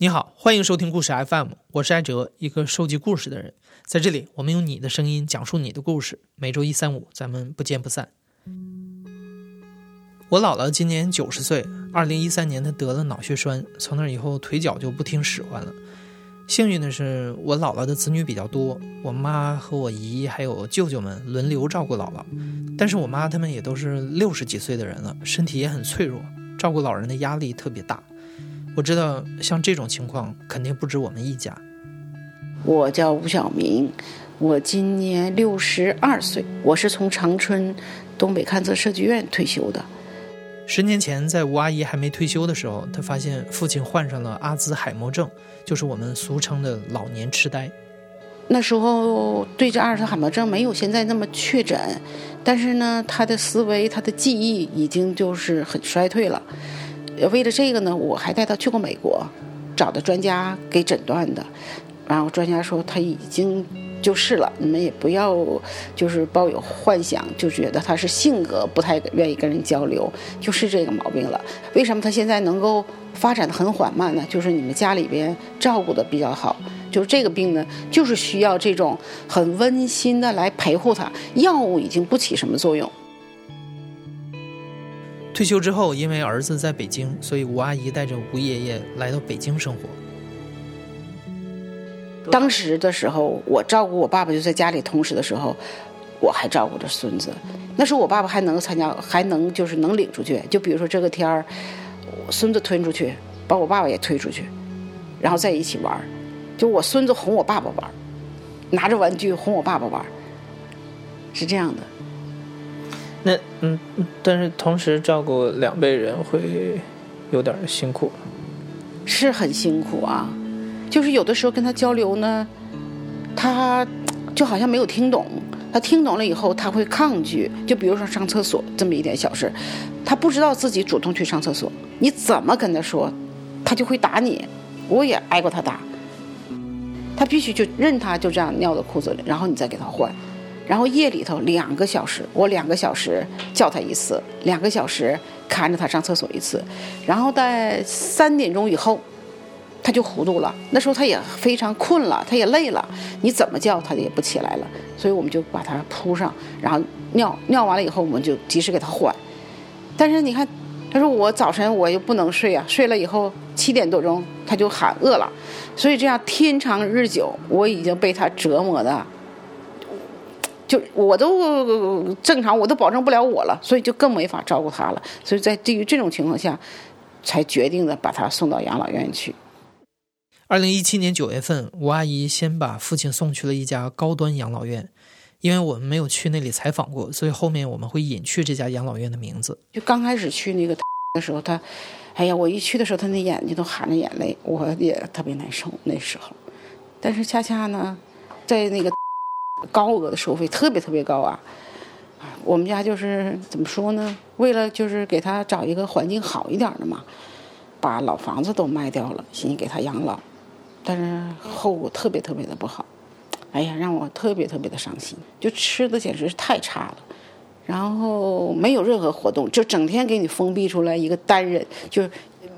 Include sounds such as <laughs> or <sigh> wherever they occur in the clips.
你好，欢迎收听故事 FM，我是艾哲，一个收集故事的人。在这里，我们用你的声音讲述你的故事。每周一、三、五，咱们不见不散。我姥姥今年九十岁，二零一三年她得了脑血栓，从那以后腿脚就不听使唤了。幸运的是，我姥姥的子女比较多，我妈和我姨还有舅舅们轮流照顾姥姥。但是我妈他们也都是六十几岁的人了，身体也很脆弱，照顾老人的压力特别大。我知道，像这种情况肯定不止我们一家。我叫吴晓明，我今年六十二岁，我是从长春东北勘测设计院退休的。十年前，在吴阿姨还没退休的时候，她发现父亲患上了阿兹海默症，就是我们俗称的老年痴呆。那时候对这阿尔茨海默症没有现在那么确诊，但是呢，他的思维、他的记忆已经就是很衰退了。为了这个呢，我还带他去过美国，找的专家给诊断的。然后专家说他已经就是了，你们也不要就是抱有幻想，就觉得他是性格不太愿意跟人交流，就是这个毛病了。为什么他现在能够发展的很缓慢呢？就是你们家里边照顾的比较好。就是这个病呢，就是需要这种很温馨的来陪护他，药物已经不起什么作用。退休之后，因为儿子在北京，所以吴阿姨带着吴爷爷来到北京生活。当时的时候，我照顾我爸爸就在家里，同时的时候，我还照顾着孙子。那时候我爸爸还能参加，还能就是能领出去。就比如说这个天儿，孙子推出去，把我爸爸也推出去，然后在一起玩就我孙子哄我爸爸玩拿着玩具哄我爸爸玩是这样的。那嗯，但是同时照顾两辈人会有点辛苦，是很辛苦啊。就是有的时候跟他交流呢，他就好像没有听懂。他听懂了以后，他会抗拒。就比如说上厕所这么一点小事，他不知道自己主动去上厕所，你怎么跟他说，他就会打你。我也挨过他打，他必须就任他就这样尿到裤子里，然后你再给他换。然后夜里头两个小时，我两个小时叫他一次，两个小时看着他上厕所一次，然后在三点钟以后，他就糊涂了。那时候他也非常困了，他也累了，你怎么叫他也不起来了。所以我们就把他铺上，然后尿尿完了以后，我们就及时给他换。但是你看，他说我早晨我又不能睡啊，睡了以后七点多钟他就喊饿了，所以这样天长日久，我已经被他折磨的。就我都正常，我都保证不了我了，所以就更没法照顾他了。所以在对于这种情况下，才决定的把他送到养老院去。二零一七年九月份，吴阿姨先把父亲送去了一家高端养老院，因为我们没有去那里采访过，所以后面我们会隐去这家养老院的名字。就刚开始去那个的时候，他，哎呀，我一去的时候，他那眼睛都含着眼泪，我也特别难受那时候。但是恰恰呢，在那个。高额的收费特别特别高啊！我们家就是怎么说呢？为了就是给他找一个环境好一点的嘛，把老房子都卖掉了，寻思给他养老，但是后果特别特别的不好。哎呀，让我特别特别的伤心。就吃的简直是太差了，然后没有任何活动，就整天给你封闭出来一个单人，就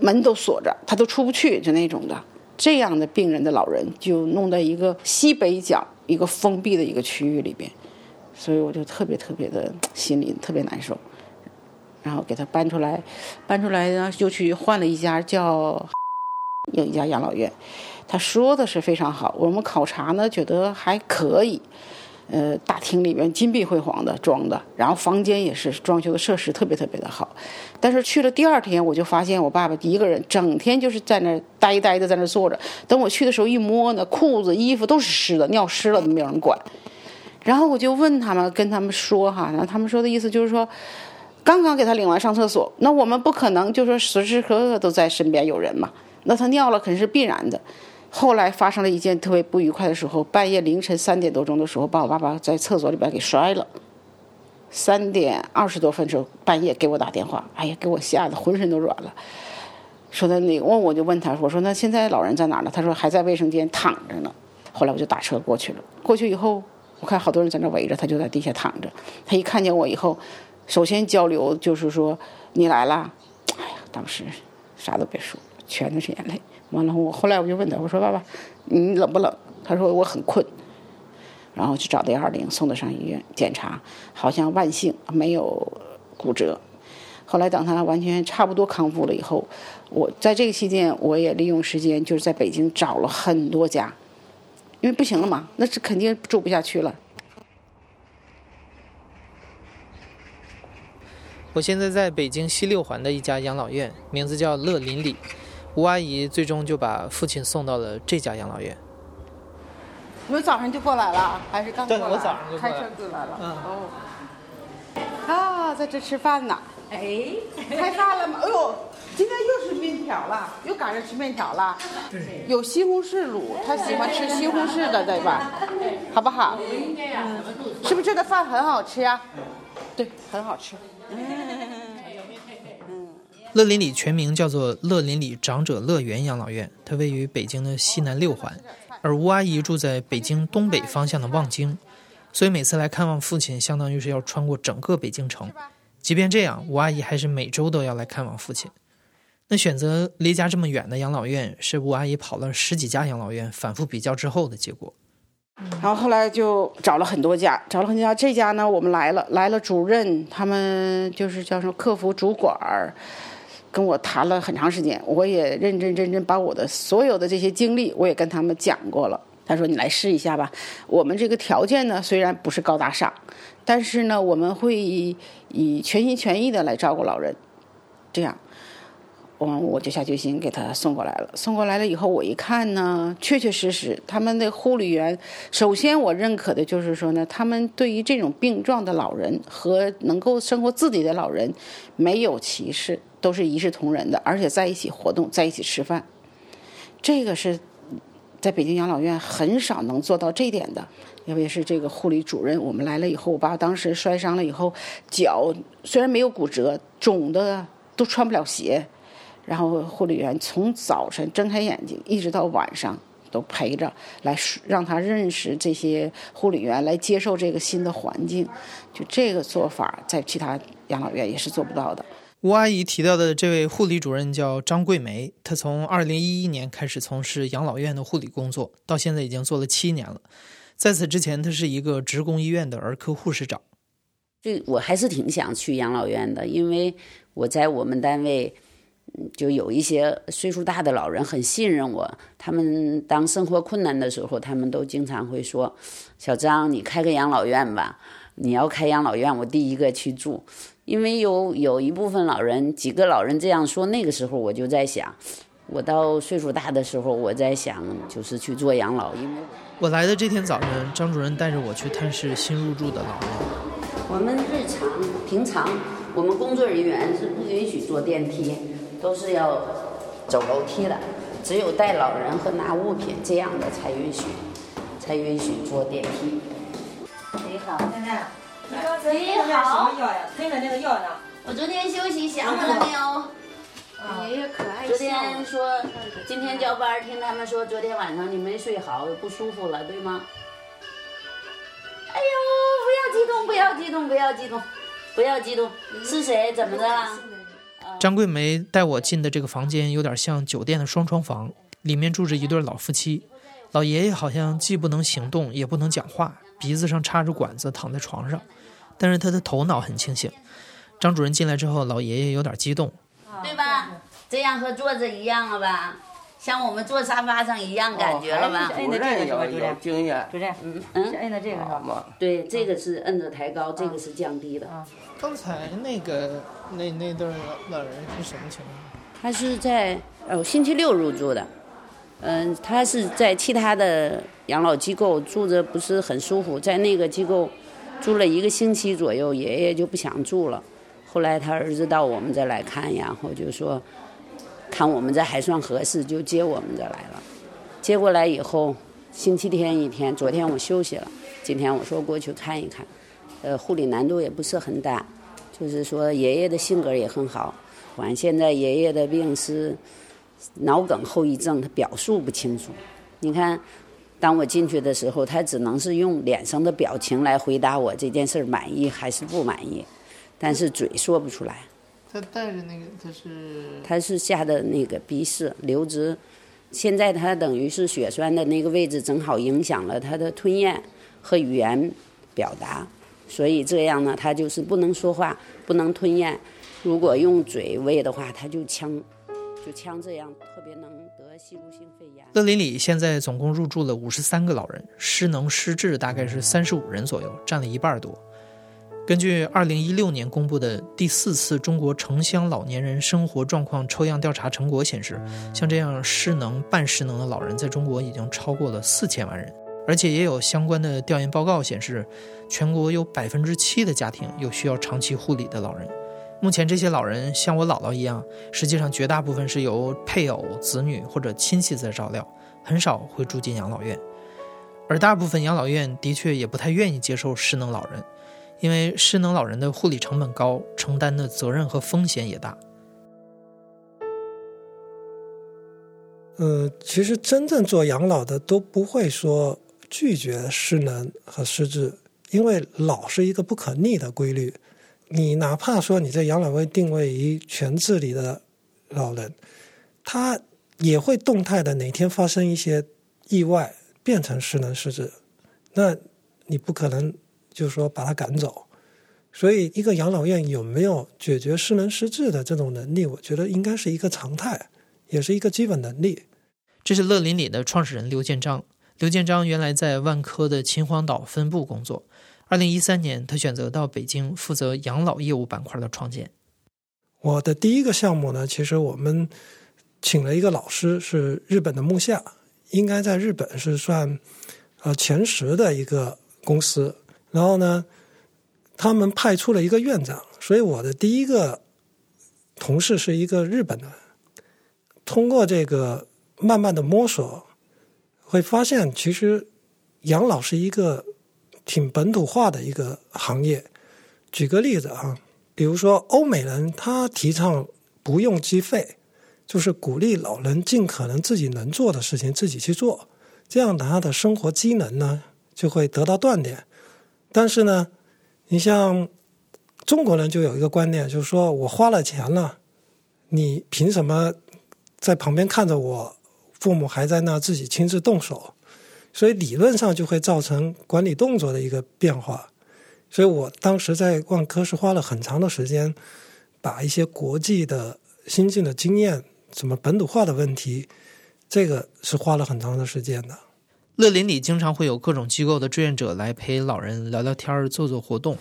门都锁着，他都出不去，就那种的。这样的病人的老人就弄在一个西北角。一个封闭的一个区域里边，所以我就特别特别的心里特别难受，然后给他搬出来，搬出来呢就去换了一家叫 <laughs> 有一家养老院，他说的是非常好，我们考察呢觉得还可以，呃，大厅里面金碧辉煌的装的，然后房间也是装修的设施特别特别的好，但是去了第二天我就发现我爸爸一个人整天就是在那呆呆的在那坐着，等我去的时候一摸呢，裤子衣服都是湿的，尿湿了都没有人管。然后我就问他们，跟他们说哈，然后他们说的意思就是说，刚刚给他领完上厕所，那我们不可能就说时时刻刻都在身边有人嘛，那他尿了肯定是必然的。后来发生了一件特别不愉快的时候，半夜凌晨三点多钟的时候，把我爸爸在厕所里边给摔了。三点二十多分时候，半夜给我打电话，哎呀，给我吓得浑身都软了。说的那，问我就问他，我说那现在老人在哪呢？他说还在卫生间躺着呢。后来我就打车过去了。过去以后，我看好多人在那围着，他就在地下躺着。他一看见我以后，首先交流就是说你来啦。哎呀，当时啥都别说，全都是眼泪。完了，我后来我就问他，我说爸爸，你冷不冷？他说我很困。然后就找的幺二零，送他上医院检查，好像万幸没有骨折。后来等他完全差不多康复了以后，我在这个期间我也利用时间就是在北京找了很多家，因为不行了嘛，那是肯定住不下去了。我现在在北京西六环的一家养老院，名字叫乐邻里。吴阿姨最终就把父亲送到了这家养老院。你们早上就过来了，还是刚过来？对，我早上就开车过来了。嗯。哦。啊，在这吃饭呢。哎。开饭了吗？哎呦，今天又是面条了，又赶上吃面条了。对。有西红柿卤，他喜欢吃西红柿的，对吧？好不好？嗯。是不是这个饭很好吃呀？对，很好吃。乐林里全名叫做乐林里长者乐园养老院，它位于北京的西南六环。而吴阿姨住在北京东北方向的望京，所以每次来看望父亲，相当于是要穿过整个北京城。即便这样，吴阿姨还是每周都要来看望父亲。那选择离家这么远的养老院，是吴阿姨跑了十几家养老院，反复比较之后的结果。然后后来就找了很多家，找了很多家。这家呢，我们来了，来了主任，他们就是叫什么客服主管儿。跟我谈了很长时间，我也认认真真把我的所有的这些经历，我也跟他们讲过了。他说：“你来试一下吧。我们这个条件呢，虽然不是高大上，但是呢，我们会以全心全意的来照顾老人。这样，我我就下决心给他送过来了。送过来了以后，我一看呢，确确实实，他们的护理员，首先我认可的就是说呢，他们对于这种病状的老人和能够生活自己的老人，没有歧视。”都是一视同仁的，而且在一起活动，在一起吃饭，这个是在北京养老院很少能做到这点的。因为是这个护理主任，我们来了以后，我爸当时摔伤了以后，脚虽然没有骨折，肿的都穿不了鞋。然后护理员从早晨睁开眼睛一直到晚上都陪着，来让他认识这些护理员，来接受这个新的环境。就这个做法，在其他养老院也是做不到的。吴阿姨提到的这位护理主任叫张桂梅，她从二零一一年开始从事养老院的护理工作，到现在已经做了七年了。在此之前，她是一个职工医院的儿科护士长。这我还是挺想去养老院的，因为我在我们单位，就有一些岁数大的老人很信任我。他们当生活困难的时候，他们都经常会说：“小张，你开个养老院吧。你要开养老院，我第一个去住。”因为有有一部分老人，几个老人这样说，那个时候我就在想，我到岁数大的时候，我在想就是去做养老。因为我来的这天早晨，张主任带着我去探视新入住的老人。我们日常平常，我们工作人员是不允许坐电梯，都是要走楼梯的，只有带老人和拿物品这样的才允许，才允许坐电梯。你好，奶奶。你好，吞的那个药呢？我昨天休息想我了没有？爷爷可爱昨天说今天交班，听他们说昨天晚上你没睡好，不舒服了，对吗？哎呦，不要激动，不要激动，不要激动，不要激动。是谁？怎么的了？张桂梅带我进的这个房间有点像酒店的双床房，里面住着一对老夫妻，老爷爷好像既不能行动，也不能讲话，鼻子上插着管子，躺在床上。但是他的头脑很清醒。张主任进来之后，老爷爷有点激动，对吧？这样和坐着一样了吧？像我们坐沙发上一样感觉了吧？主任有有经验，主任，嗯嗯，摁的这个是吧？对，这个是摁着抬高，这个是降低的。刚才那个那那对老人是什么情况？他是在哦星期六入住的，嗯，他是在其他的养老机构住着不是很舒服，在那个机构。住了一个星期左右，爷爷就不想住了。后来他儿子到我们这来看，然后就说，看我们这还算合适，就接我们这来了。接过来以后，星期天一天，昨天我休息了，今天我说过去看一看。呃，护理难度也不是很大，就是说爷爷的性格也很好。完，现在爷爷的病是脑梗后遗症，他表述不清楚。你看。当我进去的时候，他只能是用脸上的表情来回答我这件事满意还是不满意，但是嘴说不出来。他带着那个，他是他是下的那个鼻屎流直，现在他等于是血栓的那个位置正好影响了他的吞咽和语言表达，所以这样呢，他就是不能说话，不能吞咽。如果用嘴喂的话，他就呛，就呛这样，特别能得吸入性肺炎。乐林里现在总共入住了五十三个老人，失能失智大概是三十五人左右，占了一半多。根据二零一六年公布的第四次中国城乡老年人生活状况抽样调查成果显示，像这样失能、半失能的老人在中国已经超过了四千万人，而且也有相关的调研报告显示，全国有百分之七的家庭有需要长期护理的老人。目前这些老人像我姥姥一样，实际上绝大部分是由配偶、子女或者亲戚在照料，很少会住进养老院，而大部分养老院的确也不太愿意接受失能老人。因为失能老人的护理成本高，承担的责任和风险也大。呃，其实真正做养老的都不会说拒绝失能和失智，因为老是一个不可逆的规律。你哪怕说你在养老院定位于全自理的老人，他也会动态的哪天发生一些意外，变成失能失智，那你不可能。就是说，把他赶走。所以，一个养老院有没有解决失能失智的这种能力，我觉得应该是一个常态，也是一个基本能力。这是乐林里的创始人刘建章。刘建章原来在万科的秦皇岛分部工作。二零一三年，他选择到北京负责养老业务板块的创建。我的第一个项目呢，其实我们请了一个老师，是日本的木下，应该在日本是算呃前十的一个公司。然后呢，他们派出了一个院长，所以我的第一个同事是一个日本的。通过这个慢慢的摸索，会发现其实养老是一个挺本土化的一个行业。举个例子啊，比如说欧美人他提倡不用计费，就是鼓励老人尽可能自己能做的事情自己去做，这样他的生活机能呢就会得到锻炼。但是呢，你像中国人就有一个观念，就是说我花了钱了，你凭什么在旁边看着我父母还在那自己亲自动手？所以理论上就会造成管理动作的一个变化。所以我当时在万科是花了很长的时间，把一些国际的新进的经验，什么本土化的问题，这个是花了很长的时间的。乐林里经常会有各种机构的志愿者来陪老人聊聊天儿做做活动。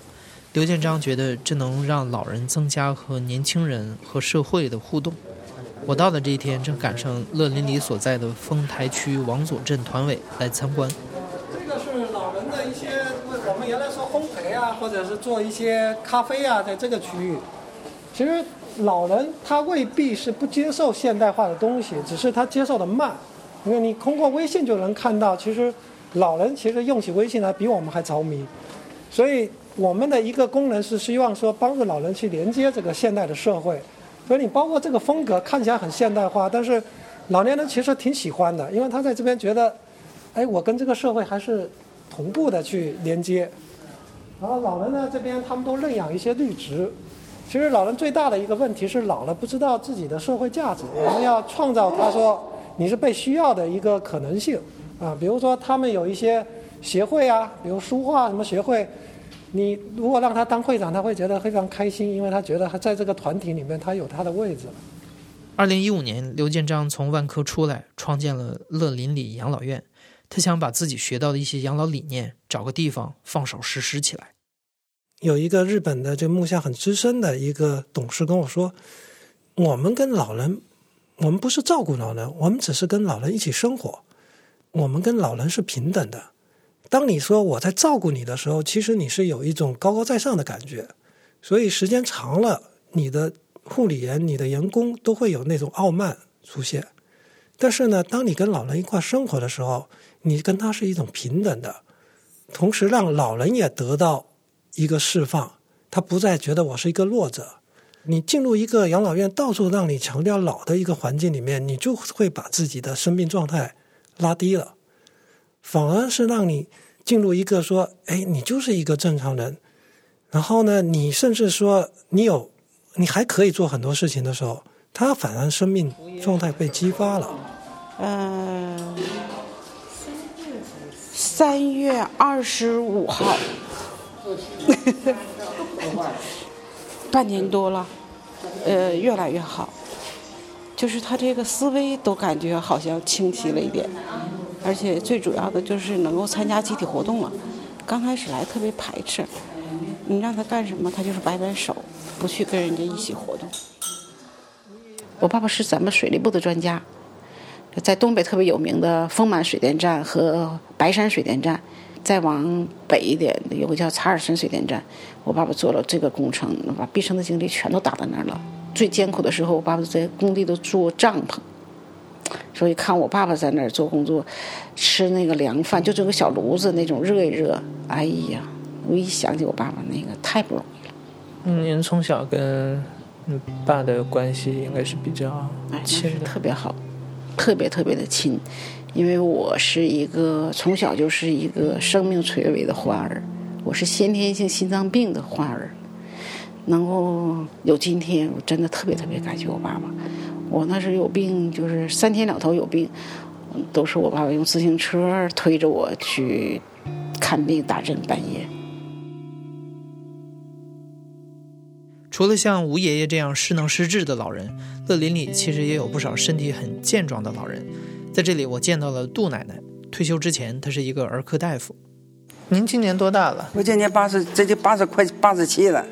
刘建章觉得这能让老人增加和年轻人和社会的互动。我到的这一天正赶上乐林里所在的丰台区王佐镇团委来参观。这个是老人的一些，我们原来说烘焙啊，或者是做一些咖啡啊，在这个区域。其实老人他未必是不接受现代化的东西，只是他接受的慢。因为你通过微信就能看到，其实老人其实用起微信来比我们还着迷，所以我们的一个功能是希望说帮助老人去连接这个现代的社会。所以你包括这个风格看起来很现代化，但是老年人其实挺喜欢的，因为他在这边觉得，哎，我跟这个社会还是同步的去连接。然后老人呢这边他们都认养一些绿植，其实老人最大的一个问题是老了不知道自己的社会价值，我们要创造他说。你是被需要的一个可能性啊，比如说他们有一些协会啊，比如书画什么协会，你如果让他当会长，他会觉得非常开心，因为他觉得他在这个团体里面他有他的位置了。二零一五年，刘建章从万科出来，创建了乐林里养老院，他想把自己学到的一些养老理念找个地方放手实施起来。有一个日本的这木下很资深的一个董事跟我说，我们跟老人。我们不是照顾老人，我们只是跟老人一起生活。我们跟老人是平等的。当你说我在照顾你的时候，其实你是有一种高高在上的感觉。所以时间长了，你的护理员、你的员工都会有那种傲慢出现。但是呢，当你跟老人一块生活的时候，你跟他是一种平等的，同时让老人也得到一个释放，他不再觉得我是一个弱者。你进入一个养老院，到处让你强调老的一个环境里面，你就会把自己的生命状态拉低了，反而是让你进入一个说，哎，你就是一个正常人，然后呢，你甚至说你有，你还可以做很多事情的时候，他反而生命状态被激发了。嗯，三月二十五号，<laughs> 半年多了，呃，越来越好，就是他这个思维都感觉好像清晰了一点，而且最主要的就是能够参加集体活动了。刚开始来特别排斥，你让他干什么，他就是摆摆手，不去跟人家一起活动。我爸爸是咱们水利部的专家，在东北特别有名的丰满水电站和白山水电站，再往北一点有个叫查尔森水电站，我爸爸做了这个工程，把毕生的精力全都打在那儿了。最艰苦的时候，我爸爸在工地都住帐篷，所以看我爸爸在那儿做工作，吃那个凉饭，就这个小炉子那种热一热，哎呀，我一想起我爸爸那个太不容易了。嗯，您从小跟嗯爸的关系应该是比较哎，那是亲的。特别好，特别特别的亲，因为我是一个从小就是一个生命垂危的患儿，我是先天性心脏病的患儿，能够有今天，我真的特别特别感谢我爸爸。我那时候有病，就是三天两头有病，都是我爸爸用自行车推着我去看病打针，半夜。除了像吴爷爷这样失能失智的老人，乐林里其实也有不少身体很健壮的老人。在这里，我见到了杜奶奶。退休之前，她是一个儿科大夫。您今年多大了？我今年八十，这就八十快八十七了。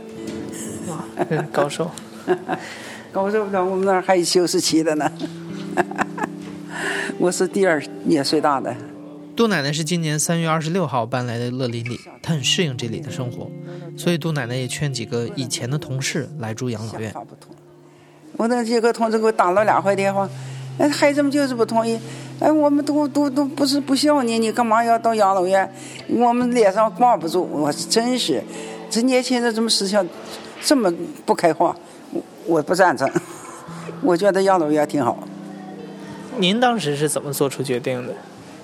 哇高寿。<laughs> 高寿不了，我们那儿还有九十七的呢。<laughs> 我是第二年岁大的。杜奶奶是今年三月二十六号搬来的乐林里，她很适应这里的生活，所以杜奶奶也劝几个以前的同事来住养老院。我那几个同事给我打了两回电话，哎，孩子们就是不同意。哎，我们都都都不是不孝你，你干嘛要到养老院？我们脸上挂不住。我真是，这年轻人怎么思想这么不开化？我我不赞成。我觉得养老院挺好。您当时是怎么做出决定的？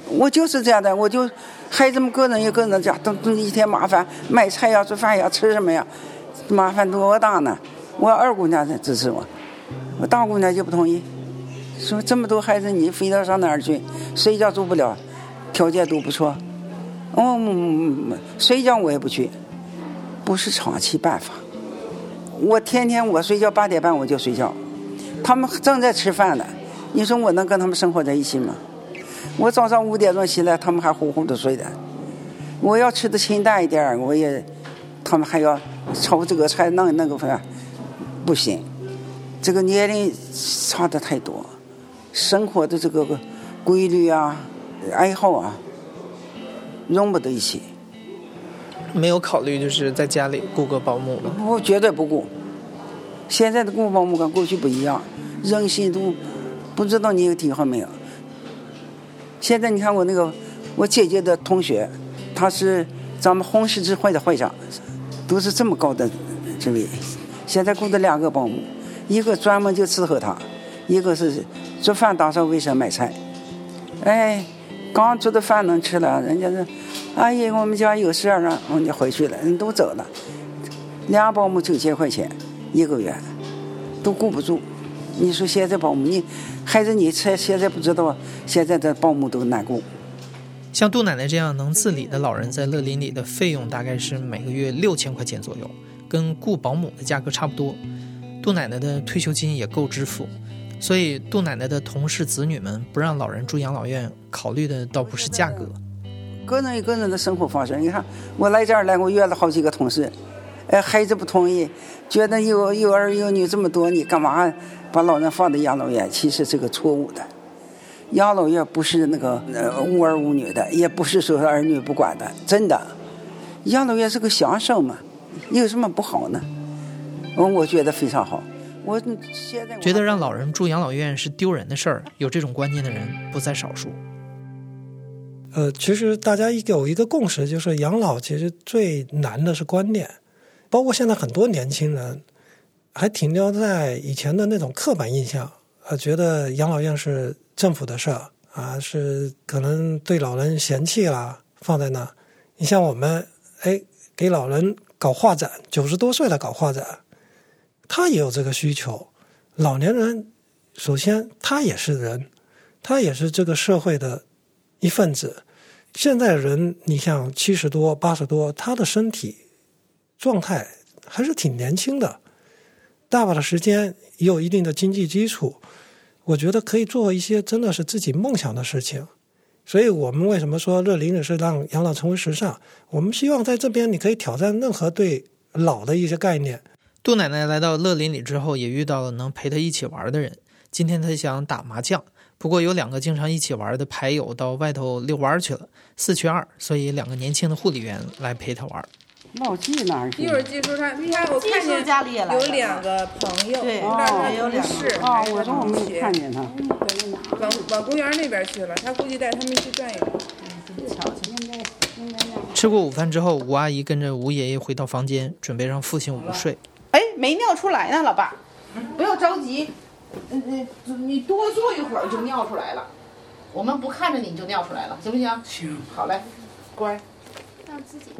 我就是这样的，我就孩子们个人一个人的家，都都一天麻烦，买菜呀、做饭呀、吃什么呀，麻烦多大呢？我二姑娘才支持我，我大姑娘就不同意，说这么多孩子你非要上哪儿去？谁家住不了，条件都不错。嗯睡觉我也不去，不是长期办法。我天天我睡觉八点半我就睡觉，他们正在吃饭呢，你说我能跟他们生活在一起吗？我早上五点钟起来，他们还呼呼的睡的。我要吃的清淡一点，我也，他们还要炒这个菜弄那个饭，不行。这个年龄差的太多，生活的这个规律啊、爱好啊，融不到一起。没有考虑就是在家里雇个保姆吗？我绝对不雇。现在的雇保姆跟过去不一样，人性都不知道你有体会没有？现在你看我那个我姐姐的同学，他是咱们红十字会的会长，都是这么高的职位。现在雇的两个保姆，一个专门就伺候他，一个是做饭、打扫卫生、买菜。哎，刚做的饭能吃了，人家说，阿姨我们家有事儿了，我们就回去了，人都走了。俩保姆九千块钱一个月，都顾不住。你说现在保姆，你孩子你才现在不知道，现在的保姆都难顾。像杜奶奶这样能自理的老人，在乐林里的费用大概是每个月六千块钱左右，跟雇保姆的价格差不多。杜奶奶的退休金也够支付，所以杜奶奶的同事子女们不让老人住养老院，考虑的倒不是价格。个人有个人的生活方式。你看，我来这儿来，我约了好几个同事，哎，孩子不同意，觉得有有儿有女这么多，你干嘛把老人放在养老院？其实这个错误的。养老院不是那个呃无儿无女的，也不是说儿女不管的，真的。养老院是个享受嘛，有什么不好呢？嗯，我觉得非常好。我现在觉得让老人住养老院是丢人的事儿，有这种观念的人不在少数。呃，其实大家有一个共识，就是养老其实最难的是观念，包括现在很多年轻人还停留在以前的那种刻板印象，啊，觉得养老院是政府的事儿啊，是可能对老人嫌弃了，放在那。你像我们，哎，给老人搞画展，九十多岁了搞画展，他也有这个需求。老年人首先他也是人，他也是这个社会的一份子。现在人，你像七十多、八十多，他的身体状态还是挺年轻的，大把的时间，也有一定的经济基础，我觉得可以做一些真的是自己梦想的事情。所以我们为什么说乐龄是让养老成为时尚？我们希望在这边你可以挑战任何对老的一些概念。杜奶奶来到乐林里之后，也遇到了能陪她一起玩的人。今天她想打麻将，不过有两个经常一起玩的牌友到外头遛弯去了，四缺二，所以两个年轻的护理员来陪她玩。老纪哪儿去？一会儿技术他，你看我看见家里也来有两个朋友，对不知道他有两同事个啊，还是我说我没看见他。往往公园那边去了，他估计带他们去转悠。吃过午饭之后，吴阿姨跟着吴爷爷回到房间，准备让父亲午睡。哎，没尿出来呢，老爸，不要着急，嗯嗯，你多坐一会儿就尿出来了。我们不看着你就尿出来了，行不行？行，好嘞，乖。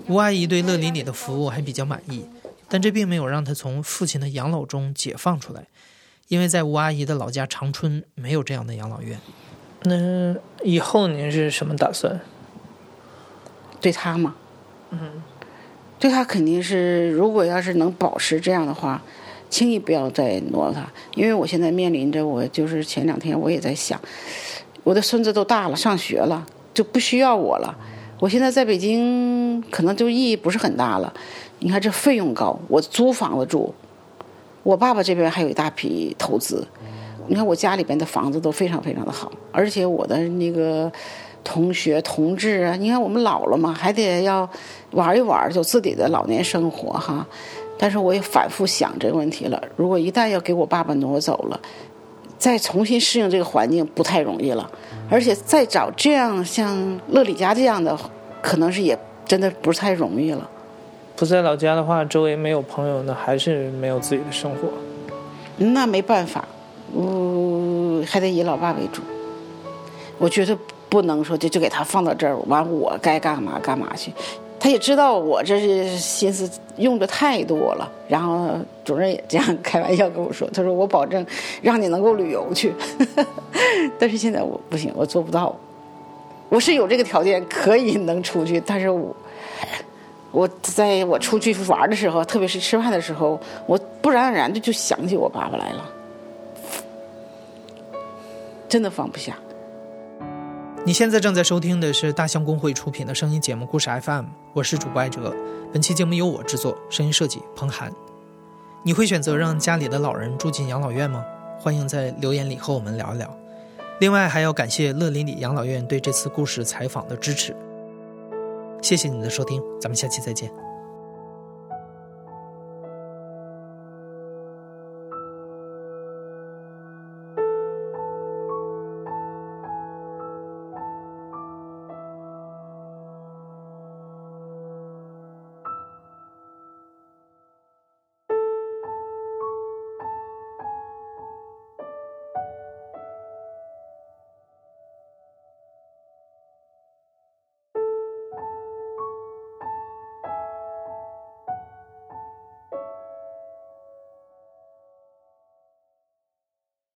吴阿姨对乐林里的服务还比较满意，但这并没有让她从父亲的养老中解放出来，因为在吴阿姨的老家长春没有这样的养老院。那以后您是什么打算？对他嘛，嗯，对他肯定是，如果要是能保持这样的话，轻易不要再挪他。因为我现在面临着，我就是前两天我也在想，我的孙子都大了，上学了，就不需要我了。我现在在北京，可能就意义不是很大了。你看这费用高，我租房子住，我爸爸这边还有一大批投资。你看我家里边的房子都非常非常的好，而且我的那个同学同志啊，你看我们老了嘛，还得要玩一玩，就自己的老年生活哈。但是我也反复想这个问题了，如果一旦要给我爸爸挪走了，再重新适应这个环境不太容易了，而且再找这样像乐里家这样的，可能是也真的不太容易了。不在老家的话，周围没有朋友，那还是没有自己的生活。那没办法，我还得以老爸为主。我觉得不能说就就给他放到这儿，完我该干嘛干嘛去。他也知道我这是心思用的太多了，然后主任也这样开玩笑跟我说：“他说我保证让你能够旅游去。<laughs> ”但是现在我不行，我做不到。我是有这个条件可以能出去，但是我我在我出去玩的时候，特别是吃饭的时候，我不然而然的就想起我爸爸来了，真的放不下。你现在正在收听的是大象公会出品的声音节目《故事 FM》，我是主播艾哲。本期节目由我制作，声音设计彭涵。你会选择让家里的老人住进养老院吗？欢迎在留言里和我们聊一聊。另外，还要感谢乐林里养老院对这次故事采访的支持。谢谢你的收听，咱们下期再见。